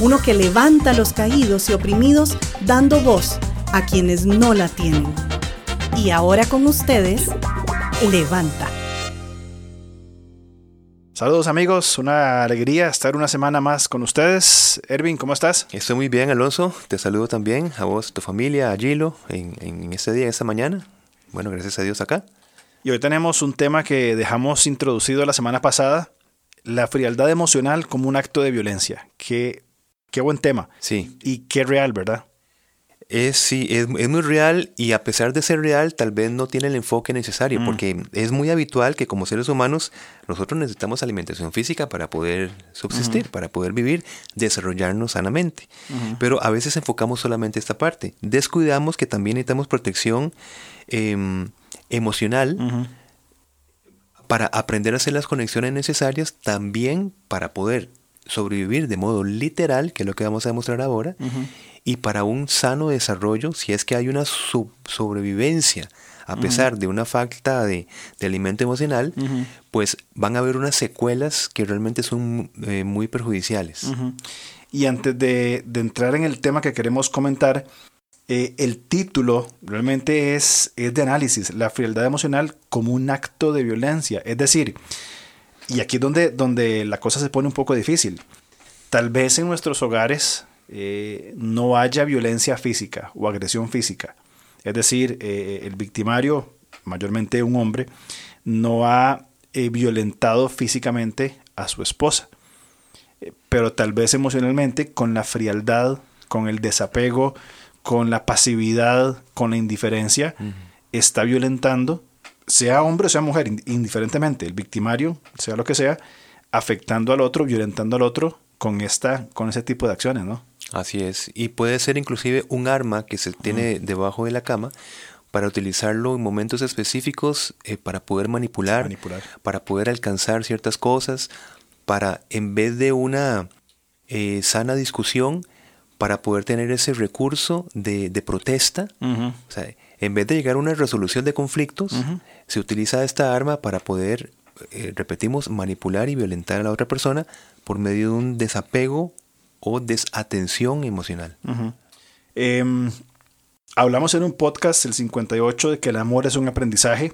uno que levanta a los caídos y oprimidos dando voz a quienes no la tienen. Y ahora con ustedes, Levanta. Saludos amigos, una alegría estar una semana más con ustedes. Ervin, ¿cómo estás? Estoy muy bien, Alonso. Te saludo también a vos, a tu familia, a Gilo, en, en este día, esta mañana. Bueno, gracias a Dios acá. Y hoy tenemos un tema que dejamos introducido la semana pasada, la frialdad emocional como un acto de violencia. Qué, qué buen tema. Sí. Y qué real, ¿verdad? Es, sí, es, muy real y a pesar de ser real, tal vez no tiene el enfoque necesario, mm. porque es muy habitual que como seres humanos nosotros necesitamos alimentación física para poder subsistir, para poder vivir, desarrollarnos sanamente. Pero a veces enfocamos solamente esta parte. Descuidamos que también necesitamos protección em, emocional para aprender a hacer las conexiones necesarias, también para poder sobrevivir de modo literal, que es lo que vamos a demostrar ahora, y para un sano desarrollo, si es que hay una sobrevivencia a pesar de una falta de, alimento emocional, pues van a haber unas secuelas que realmente son eh, muy perjudiciales. Y antes de, entrar en el tema que queremos comentar, eh, el título realmente es, es de análisis, la frialdad emocional como un acto de violencia. Es decir, y aquí es donde, donde la cosa se pone un poco difícil. Tal vez en nuestros hogares eh, no haya violencia física o agresión física. Es decir, eh, el victimario, mayormente un hombre, no ha eh, violentado físicamente a su esposa, pero tal vez emocionalmente, con la frialdad, con el desapego, con la pasividad, con la indiferencia, está violentando, sea hombre o sea mujer, indiferentemente, el victimario, sea lo que sea, afectando al otro, violentando al otro con, esta, con ese tipo de acciones, ¿no? Así es, y puede ser inclusive un arma que se tiene debajo de la cama para utilizarlo en momentos específicos eh, para poder manipular, para poder alcanzar ciertas cosas, para en vez de una eh, sana discusión, para poder tener ese recurso de, protesta, o sea, en vez de llegar a una resolución de conflictos, se utiliza esta arma para poder, eh, repetimos, manipular y violentar a la otra persona por medio de un desapego o desatención emocional. Em, hablamos en un podcast, el 58, de que el amor es un aprendizaje.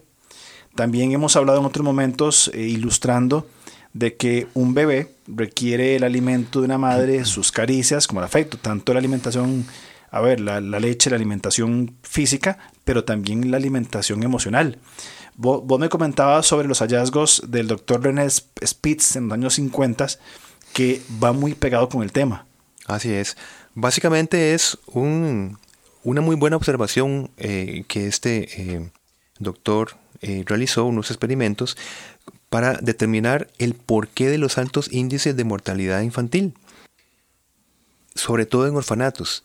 También hemos hablado en otros momentos eh, ilustrando de que un bebé requiere el alimento de una madre, sus caricias, como el afecto, tanto la alimentación, a ver, la, leche, la alimentación física, pero también la alimentación emocional. Vos, vos, me comentabas sobre los hallazgos del doctor René Spitz en los años 50 que va muy pegado con el tema. Así es. Básicamente es un, una muy buena observación eh, que este eh, doctor eh, realizó unos experimentos para determinar el porqué de los altos índices de mortalidad infantil, sobre todo en orfanatos,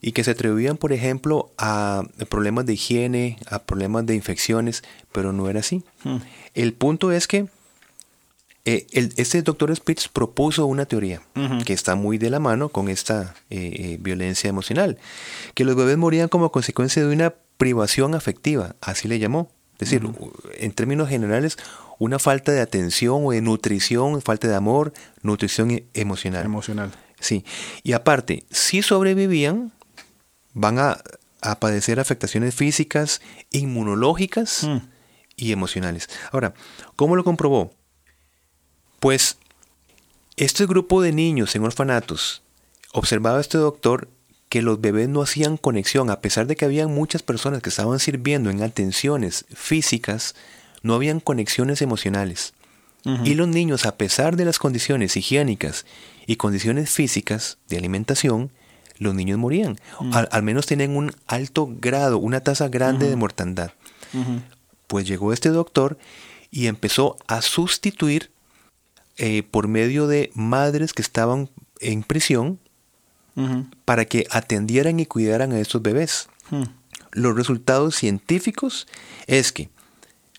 y que se atribuían, por ejemplo, a problemas de higiene, a problemas de infecciones, pero no era así. El punto es que eh, este doctor Spitz propuso una teoría que está muy de la mano con esta eh, eh, violencia emocional, que los bebés morían como consecuencia de una privación afectiva, así le llamó. Es decir, en términos generales, una falta de atención o de nutrición, falta de amor, nutrición e-, emocional. Emocional. Sí. Y aparte, si sobrevivían, van a, padecer afectaciones físicas, inmunológicas mm. y emocionales. Ahora, ¿cómo lo comprobó? Pues este grupo de niños en orfanatos observaba este doctor que los bebés no hacían conexión, a pesar de que había muchas personas que estaban sirviendo en atenciones físicas, no habían conexiones emocionales. Y los niños, a pesar de las condiciones higiénicas y condiciones físicas de alimentación, los niños morían. Al, menos tenían un alto grado, una tasa grande de mortandad. Pues llegó este doctor y empezó a sustituir eh, por medio de madres que estaban en prisión, para que atendieran y cuidaran a estos bebés. Los resultados científicos es que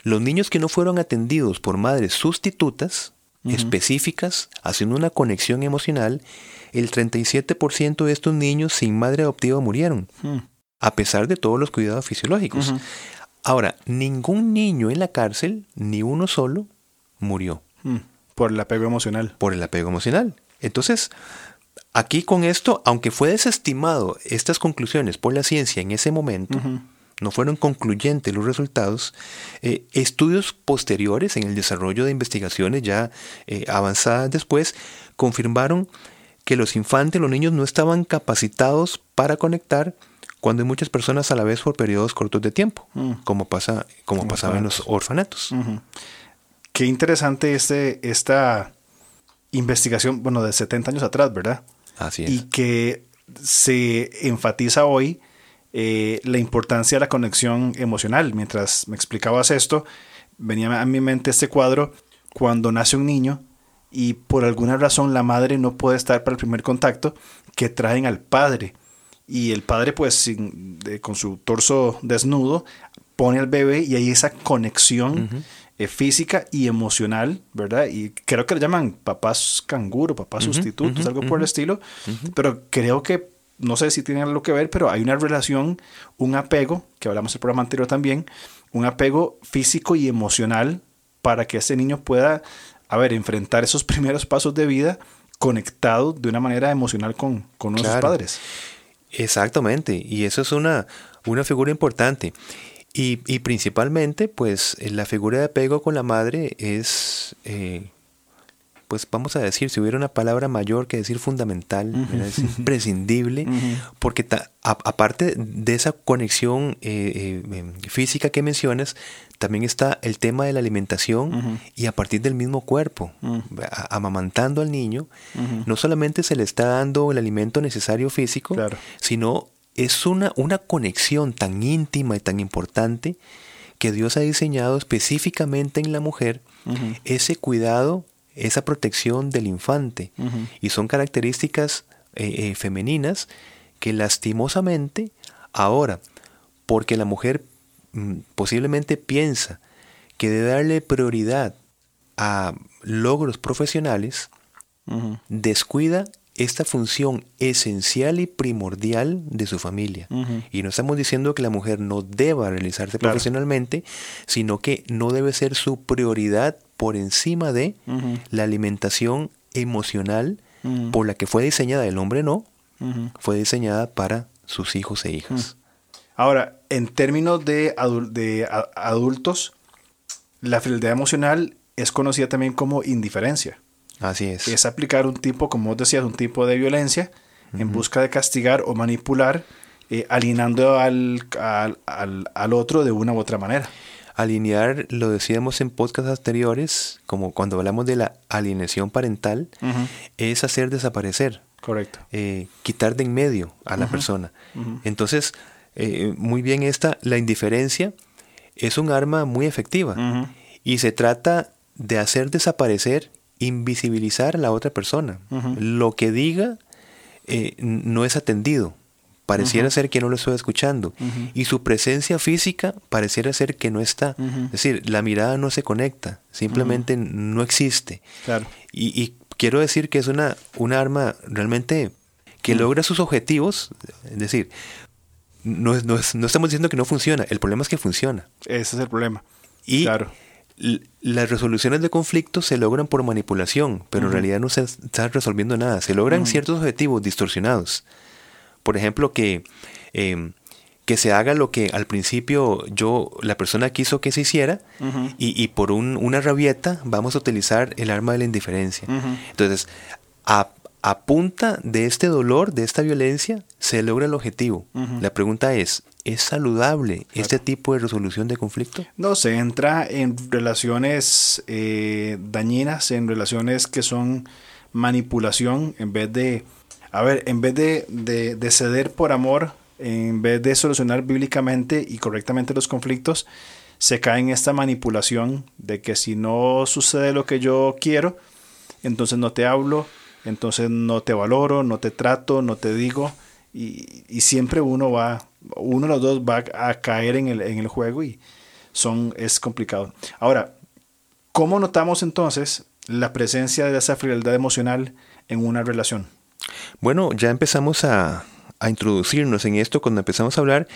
los niños que no fueron atendidos por madres sustitutas, específicas, haciendo una conexión emocional, el 37% de estos niños sin madre adoptiva murieron, Hmm. a pesar de todos los cuidados fisiológicos. Ahora, ningún niño en la cárcel, ni uno solo, murió Hmm. Por el apego emocional. por el apego emocional. Entonces, aquí con esto, aunque fue desestimado estas conclusiones por la ciencia en ese momento, no fueron concluyentes los resultados, eh, estudios posteriores en el desarrollo de investigaciones ya eh, avanzadas después confirmaron que los infantes, los niños no estaban capacitados para conectar cuando hay muchas personas a la vez por periodos cortos de tiempo, Mm. como, pasa, como pasaba en los orfanatos. Qué interesante este, esta investigación, bueno, de 70 años atrás, ¿verdad? Así es. Y que se enfatiza hoy eh, la importancia de la conexión emocional. Mientras me explicabas esto, venía a mi mente este cuadro cuando nace un niño y por alguna razón la madre no puede estar para el primer contacto, que traen al padre. Y el padre, pues, sin- de- con su torso desnudo, pone al bebé y hay esa conexión eh, física y emocional, ¿verdad? Y creo que le llaman papás canguro, papás Ujú, sustitutos, algo por el estilo. Pero creo que, no sé si tiene algo que ver, pero hay una relación, un apego, que hablamos en el programa anterior también, un apego físico y emocional para que ese niño pueda, a ver, enfrentar esos primeros pasos de vida conectado de una manera emocional con, con nuestros Claro. padres. Exactamente, y eso es una, una figura importante. Y, y principalmente, pues, la figura de apego con la madre es, eh, pues vamos a decir, si hubiera una palabra mayor que decir fundamental, es imprescindible, porque ta- a- aparte de esa conexión eh, eh, física que mencionas, también está el tema de la alimentación y a partir del mismo cuerpo, a- amamantando al niño, no solamente se le está dando el alimento necesario físico, Claro. sino es una, una conexión tan íntima y tan importante que Dios ha diseñado específicamente en la mujer ese cuidado, esa protección del infante. Y son características eh, eh, femeninas que lastimosamente ahora, porque la mujer mm, posiblemente piensa que debe darle prioridad a logros profesionales, descuida esta función esencial y primordial de su familia. Y no estamos diciendo que la mujer no deba realizarse Claro. profesionalmente, sino que no debe ser su prioridad por encima de la alimentación emocional por la que fue diseñada. El hombre no, fue diseñada para sus hijos e hijas. Ahora, en términos de, adul- de a- adultos, la frialdad emocional es conocida también como indiferencia. Así es. Es aplicar un tipo, como vos decías, un tipo de violencia en busca de castigar o manipular, eh, alienando al, al, al- al otro de una u otra manera. Alinear, lo decíamos en podcasts anteriores, como cuando hablamos de la alienación parental, es hacer desaparecer. Correcto. eh, quitar de en medio a la persona. Entonces, eh, muy bien esta, la indiferencia es un arma muy efectiva y se trata de hacer desaparecer, invisibilizar a la otra persona. Lo que diga eh, no es atendido. Pareciera ser que no lo estoy escuchando. Y su presencia física pareciera ser que no está. Es decir, la mirada no se conecta, simplemente no existe. Claro. Y, y quiero decir que es una, una arma realmente que logra sus objetivos. Es decir, no, no, no estamos diciendo que no funciona, el problema es que funciona. Ese es el problema. Y Claro. las resoluciones de conflictos se logran por manipulación, pero en realidad no se está resolviendo nada. Se logran ciertos objetivos distorsionados. Por ejemplo, que, eh, que se haga lo que al principio yo, la persona quiso que se hiciera, y, y por un- una rabieta vamos a utilizar el arma de la indiferencia. Entonces, a, a punta de este dolor, de esta violencia, se logra el objetivo. La pregunta es, ¿es saludable este tipo de resolución de conflicto? No, se entra en relaciones eh, dañinas, en relaciones que son manipulación, en vez de, a ver, en vez de, de- de ceder por amor, en vez de solucionar bíblicamente y correctamente los conflictos, se cae en esta manipulación de que si no sucede lo que yo quiero, entonces no te hablo, entonces no te valoro, no te trato, no te digo, y, y siempre uno va, uno de los dos va a caer en el, en el juego y son, es complicado. Ahora, ¿cómo notamos entonces la presencia de esa frialdad emocional en una relación? Bueno, ya empezamos a, a introducirnos en esto cuando empezamos a hablar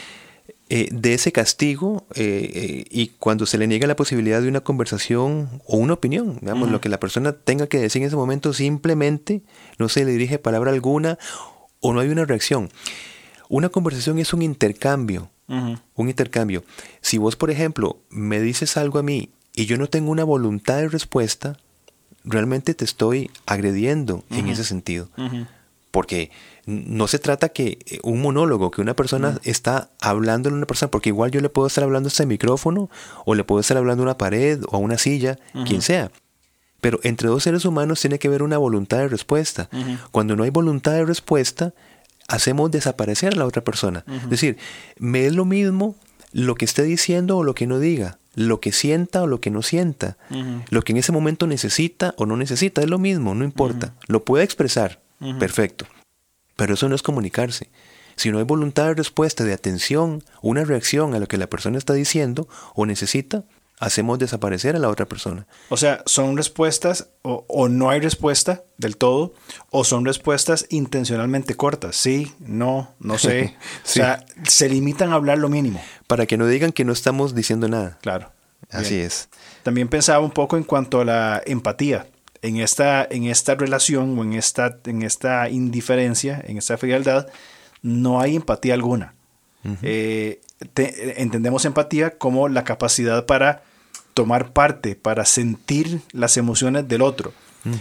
eh, de ese castigo eh, eh, y cuando se le niega la posibilidad de una conversación o una opinión, digamos, lo que la persona tenga que decir en ese momento simplemente no se le dirige palabra alguna o no hay una reacción. Una conversación es un intercambio, un intercambio. Si vos, por ejemplo, me dices algo a mí y yo no tengo una voluntad de respuesta, realmente te estoy agrediendo en ese sentido. Porque no se trata que eh, un monólogo, que una persona está hablando a una persona, porque igual yo le puedo estar hablando a este micrófono, o le puedo estar hablando a una pared, o a una silla, quien sea. Pero entre dos seres humanos tiene que haber una voluntad de respuesta. Cuando no hay voluntad de respuesta, hacemos desaparecer a la otra persona. Es decir, me es lo mismo lo que esté diciendo o lo que no diga, lo que sienta o lo que no sienta, lo que en ese momento necesita o no necesita, es lo mismo, no importa. Lo puede expresar, perfecto. Pero eso no es comunicarse. Si no hay voluntad de respuesta, de atención, una reacción a lo que la persona está diciendo o necesita, hacemos desaparecer a la otra persona. O sea, son respuestas o, no hay respuesta del todo, o son respuestas intencionalmente cortas. Sí, no, no sé. O sea, se limitan a hablar lo mínimo. Para que no digan que no estamos diciendo nada. Claro. Así es. También pensaba un poco en cuanto a la empatía en esta, en esta relación o en esta, en esta indiferencia, en esta frialdad, no hay empatía alguna. Eh, entendemos empatía como la capacidad para tomar parte, para sentir las emociones del otro.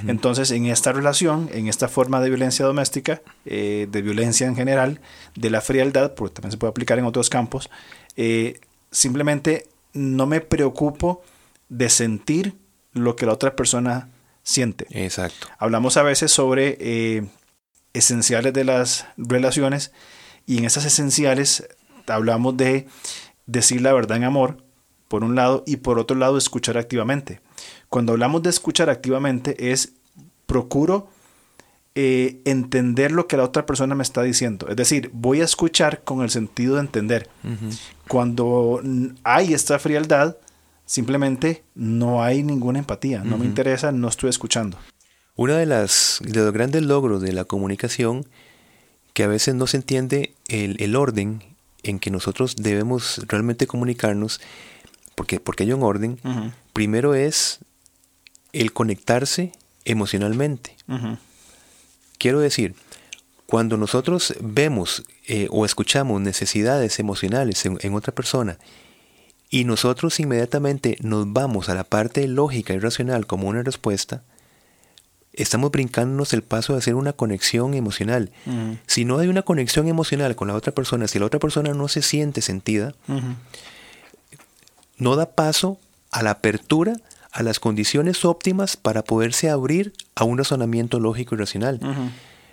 Entonces, en esta relación, en esta forma de violencia doméstica, eh, de violencia en general, de la frialdad, porque también se puede aplicar en otros campos, eh, simplemente no me preocupo de sentir lo que la otra persona siente. Exacto. Hablamos a veces sobre eh, esenciales de las relaciones y en esas esenciales hablamos de decir la verdad en amor, por un lado, y por otro lado escuchar activamente. Cuando hablamos de escuchar activamente es procuro eh, entender lo que la otra persona me está diciendo. Es decir, voy a escuchar con el sentido de entender. Cuando hay esta frialdad, simplemente no hay ninguna empatía, no me interesa, no estoy escuchando. Uno de, las, de los grandes logros de la comunicación, que a veces no se entiende el, orden en que nosotros debemos realmente comunicarnos, porque, porque hay un orden, primero es el conectarse emocionalmente. Quiero decir, cuando nosotros vemos eh, o escuchamos necesidades emocionales en otra persona y nosotros inmediatamente nos vamos a la parte lógica y racional como una respuesta, estamos brincándonos el paso de hacer una conexión emocional. Si no hay una conexión emocional con la otra persona, si la otra persona no se siente sentida, no da paso a la apertura a las condiciones óptimas para poderse abrir a un razonamiento lógico y racional.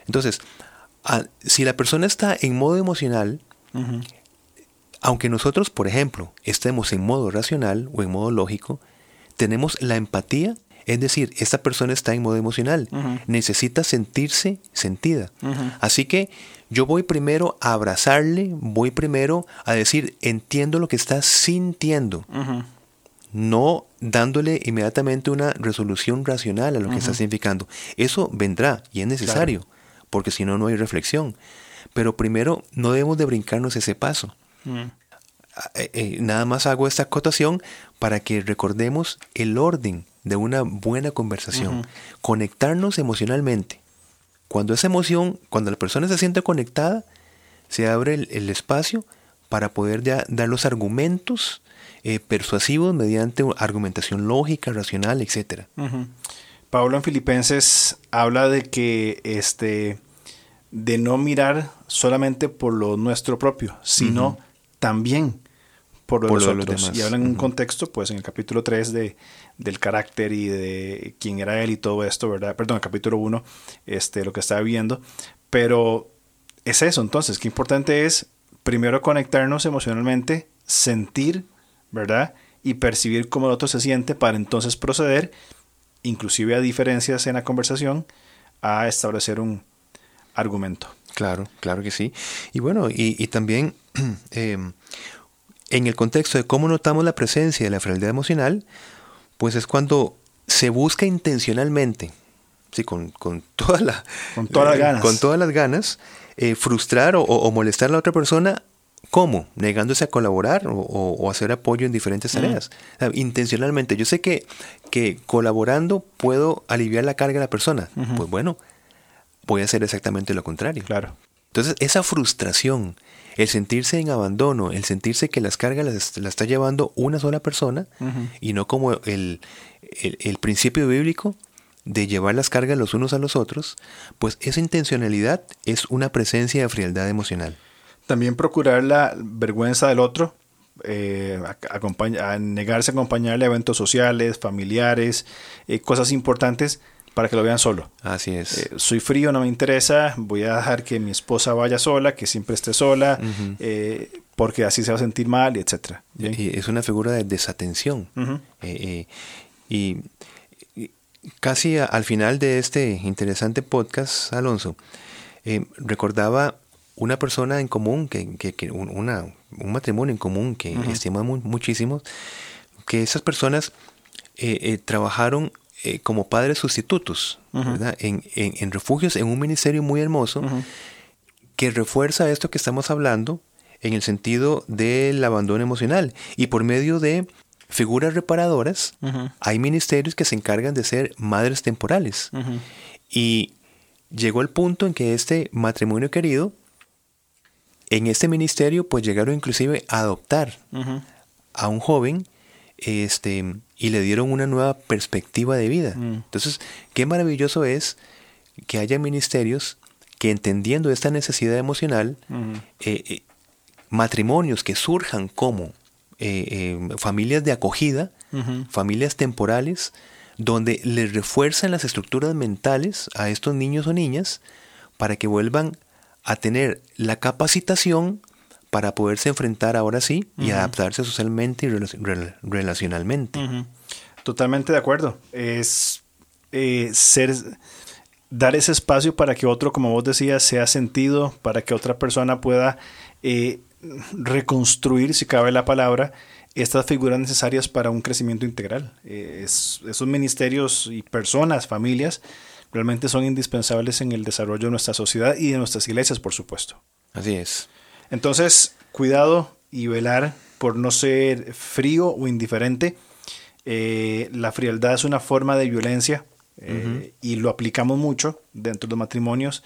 Entonces, si la persona está en modo emocional, aunque nosotros, por ejemplo, estemos en modo racional o en modo lógico, tenemos la empatía, es decir, esta persona está en modo emocional, necesita sentirse sentida. Así que yo voy primero a abrazarle, voy primero a decir, entiendo lo que está sintiendo. No dándole inmediatamente una resolución racional a lo que está significando. Eso vendrá y es necesario, porque si no, no hay reflexión. Pero primero no debemos de brincarnos ese paso. Eh, eh, nada más hago esta acotación para que recordemos el orden de una buena conversación. Conectarnos emocionalmente. Cuando esa emoción, cuando la persona se siente conectada, se abre el, espacio para poder dar los argumentos eh, persuasivos mediante argumentación lógica, racional, etc. Pablo en Filipenses habla de que este de no mirar solamente por lo nuestro propio, sino también por, los otros. y hablan en un contexto, pues en el capítulo 3 de, del carácter y de quién era él y todo esto, ¿verdad? Perdón, el capítulo 1, este, lo que estaba viendo. Pero es eso, entonces, qué importante es primero conectarnos emocionalmente, sentir, ¿verdad? Y percibir cómo el otro se siente para entonces proceder, inclusive a diferencias en la conversación, a establecer un argumento. Claro, claro que sí. Y bueno, y, también em, en el contexto de cómo notamos la presencia de la frialdad emocional, pues es cuando se busca intencionalmente, sí, con, con, toda la, con todas las eh, ganas, con todas las ganas eh, frustrar o, molestar a la otra persona. ¿Cómo? Negándose a colaborar o, hacer apoyo en diferentes mm. tareas. intencionalmente. Yo sé que, que colaborando puedo aliviar la carga de la persona. Pues bueno, voy a hacer exactamente lo contrario. Claro. Entonces, esa frustración, el sentirse en abandono, el sentirse que las cargas las, está llevando una sola persona y no como el, el, principio bíblico de llevar las cargas los unos a los otros, pues esa intencionalidad es una presencia de frialdad emocional. También procurar la vergüenza del otro, eh, a, negarse a acompañarle a eventos sociales, familiares, eh, cosas importantes para que lo vean solo. Así es. Eh, soy frío, no me interesa, voy a dejar que mi esposa vaya sola, que siempre esté sola, porque así se va a sentir mal, etc. Y es una figura de desatención. y casi al final de este interesante podcast, Alonso, eh, recordaba una persona en común, que, que, una, un matrimonio en común que estimamos muchísimo, que esas personas eh, eh, como padres sustitutos en, en, refugios, en un ministerio muy hermoso, que refuerza esto que estamos hablando en el sentido del abandono emocional. Y por medio de figuras reparadoras, hay ministerios que se encargan de ser madres temporales. Y llegó el punto en que este matrimonio querido, en este ministerio, pues llegaron inclusive a adoptar a un joven este, y le dieron una nueva perspectiva de vida. Mm. Entonces, qué maravilloso es que haya ministerios que entendiendo esta necesidad emocional, eh, eh, matrimonios que surjan como eh, familias de acogida, familias temporales, donde les refuerzan las estructuras mentales a estos niños o niñas para que vuelvan a tener la capacitación para poderse enfrentar ahora sí y adaptarse socialmente y relacionalmente. Totalmente de acuerdo. Es eh, ser dar ese espacio para que otro, como vos decías, sea sentido, para que otra persona pueda reconstruir, si cabe la palabra, estas figuras necesarias para un crecimiento integral. Eh, esos ministerios y personas, familias, realmente son indispensables en el desarrollo de nuestra sociedad y de nuestras iglesias, por supuesto. Así es. Entonces, cuidado y velar por no ser frío o indiferente. Eh, la frialdad es una forma de violencia eh, y lo aplicamos mucho dentro de los matrimonios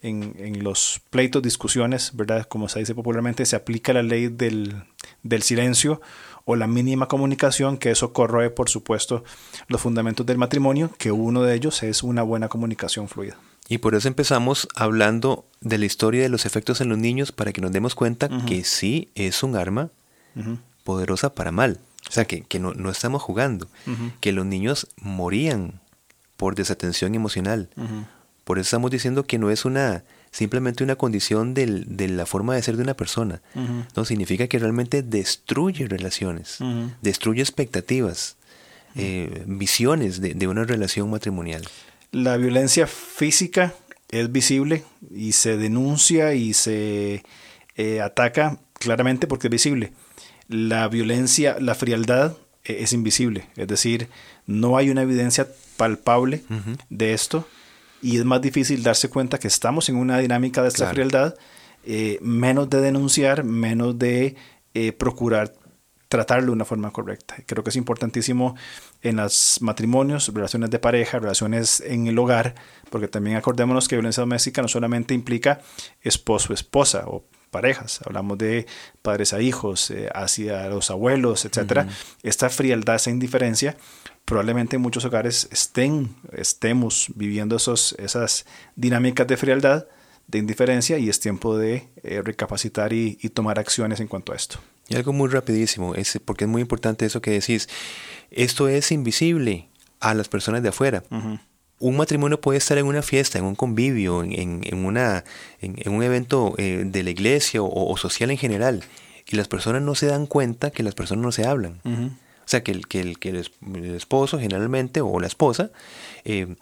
en, en, los pleitos, discusiones, ¿verdad? Como se dice popularmente, se aplica la ley del, del silencio o la mínima comunicación, que eso corroe, por supuesto, los fundamentos del matrimonio, que uno de ellos es una buena comunicación fluida. Y por eso empezamos hablando de la historia de los efectos en los niños para que nos demos cuenta que sí es un arma poderosa para mal. O sea, que, que no, no, estamos jugando, que los niños morían por desatención emocional, por eso estamos diciendo que no es una simplemente una condición de la forma de ser de una persona. No significa que realmente destruye relaciones, destruye expectativas, eh, visiones de, una relación matrimonial. La violencia física es visible y se denuncia y se eh, ataca claramente porque es visible. La violencia, la frialdad eh, es invisible, es decir, no hay una evidencia palpable de esto y es más difícil darse cuenta que estamos en una dinámica de esta frialdad, eh, menos de denunciar, menos de eh, procurar tratarlo de una forma correcta. Creo que es importantísimo en los matrimonios, relaciones de pareja, relaciones en el hogar, porque también acordémonos que violencia doméstica no solamente implica esposo, esposa o parejas, hablamos de padres a hijos, eh, hacia los abuelos, etc. Esta frialdad, esa indiferencia, probablemente en muchos hogares estén, estemos viviendo esos, esas dinámicas de frialdad, de indiferencia y es tiempo de eh, recapacitar y, tomar acciones en cuanto a esto. Y algo muy rapidísimo, es, porque es muy importante eso que decís. Esto es invisible a las personas de afuera. Un matrimonio puede estar en una fiesta, en un convivio, en, en, una, en, un evento eh, de la iglesia o, social en general, y las personas no se dan cuenta que las personas no se hablan. O sea, que el, que el, que el esposo generalmente o la esposa eh,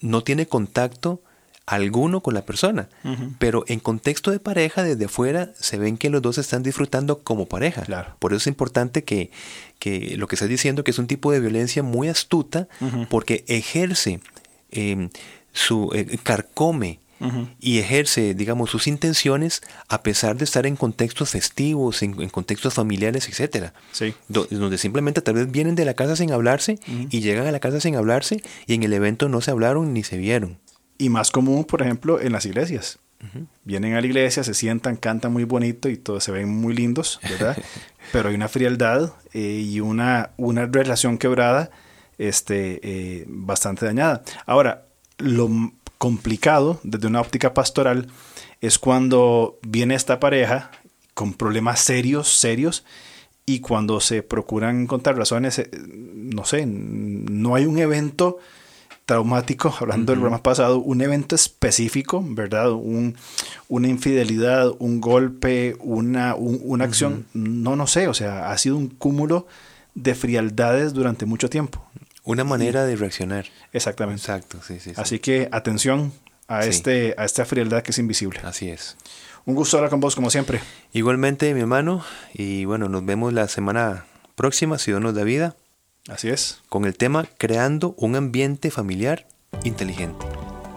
no tiene contacto alguno con la persona. Pero en contexto de pareja, desde afuera, se ven que los dos están disfrutando como pareja. Claro. Por eso es importante que, que lo que estás diciendo, que es un tipo de violencia muy astuta, porque ejerce eh, su eh, carcome y ejerce, digamos, sus intenciones a pesar de estar en contextos festivos, en, contextos familiares, etcétera. Sí. donde simplemente tal vez vienen de la casa sin hablarse y llegan a la casa sin hablarse y en el evento no se hablaron ni se vieron. Y más común, por ejemplo, en las iglesias. Vienen a la iglesia, se sientan, cantan muy bonito y todos se ven muy lindos, ¿verdad? Pero hay una frialdad eh, y una, una relación quebrada este, eh, bastante dañada. Ahora, lo complicado desde una óptica pastoral es cuando viene esta pareja con problemas serios, serios, y cuando se procuran encontrar razones, eh, no sé, no hay un evento traumático, hablando del programa pasado, un evento específico, ¿verdad? Un, una infidelidad, un golpe, una, una acción, no, no sé, o sea, ha sido un cúmulo de frialdades durante mucho tiempo. Una manera de reaccionar. Exactamente. Exacto, sí, sí. Así que atención a, este, a esta frialdad que es invisible. Así es. Un gusto hablar con vos, como siempre. Igualmente, mi hermano, y bueno, nos vemos la semana próxima, si Dios nos da vida. Así es. Con el tema Creando un ambiente familiar inteligente.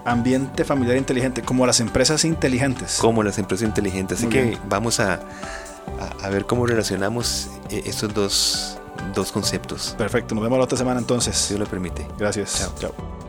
Ambiente familiar inteligente, como las empresas inteligentes. Como las empresas inteligentes. Así que vamos a, a, ver cómo relacionamos eh, estos dos, dos conceptos. Perfecto, nos vemos la otra semana entonces. Si Dios lo permite. Gracias. Chao. Chao.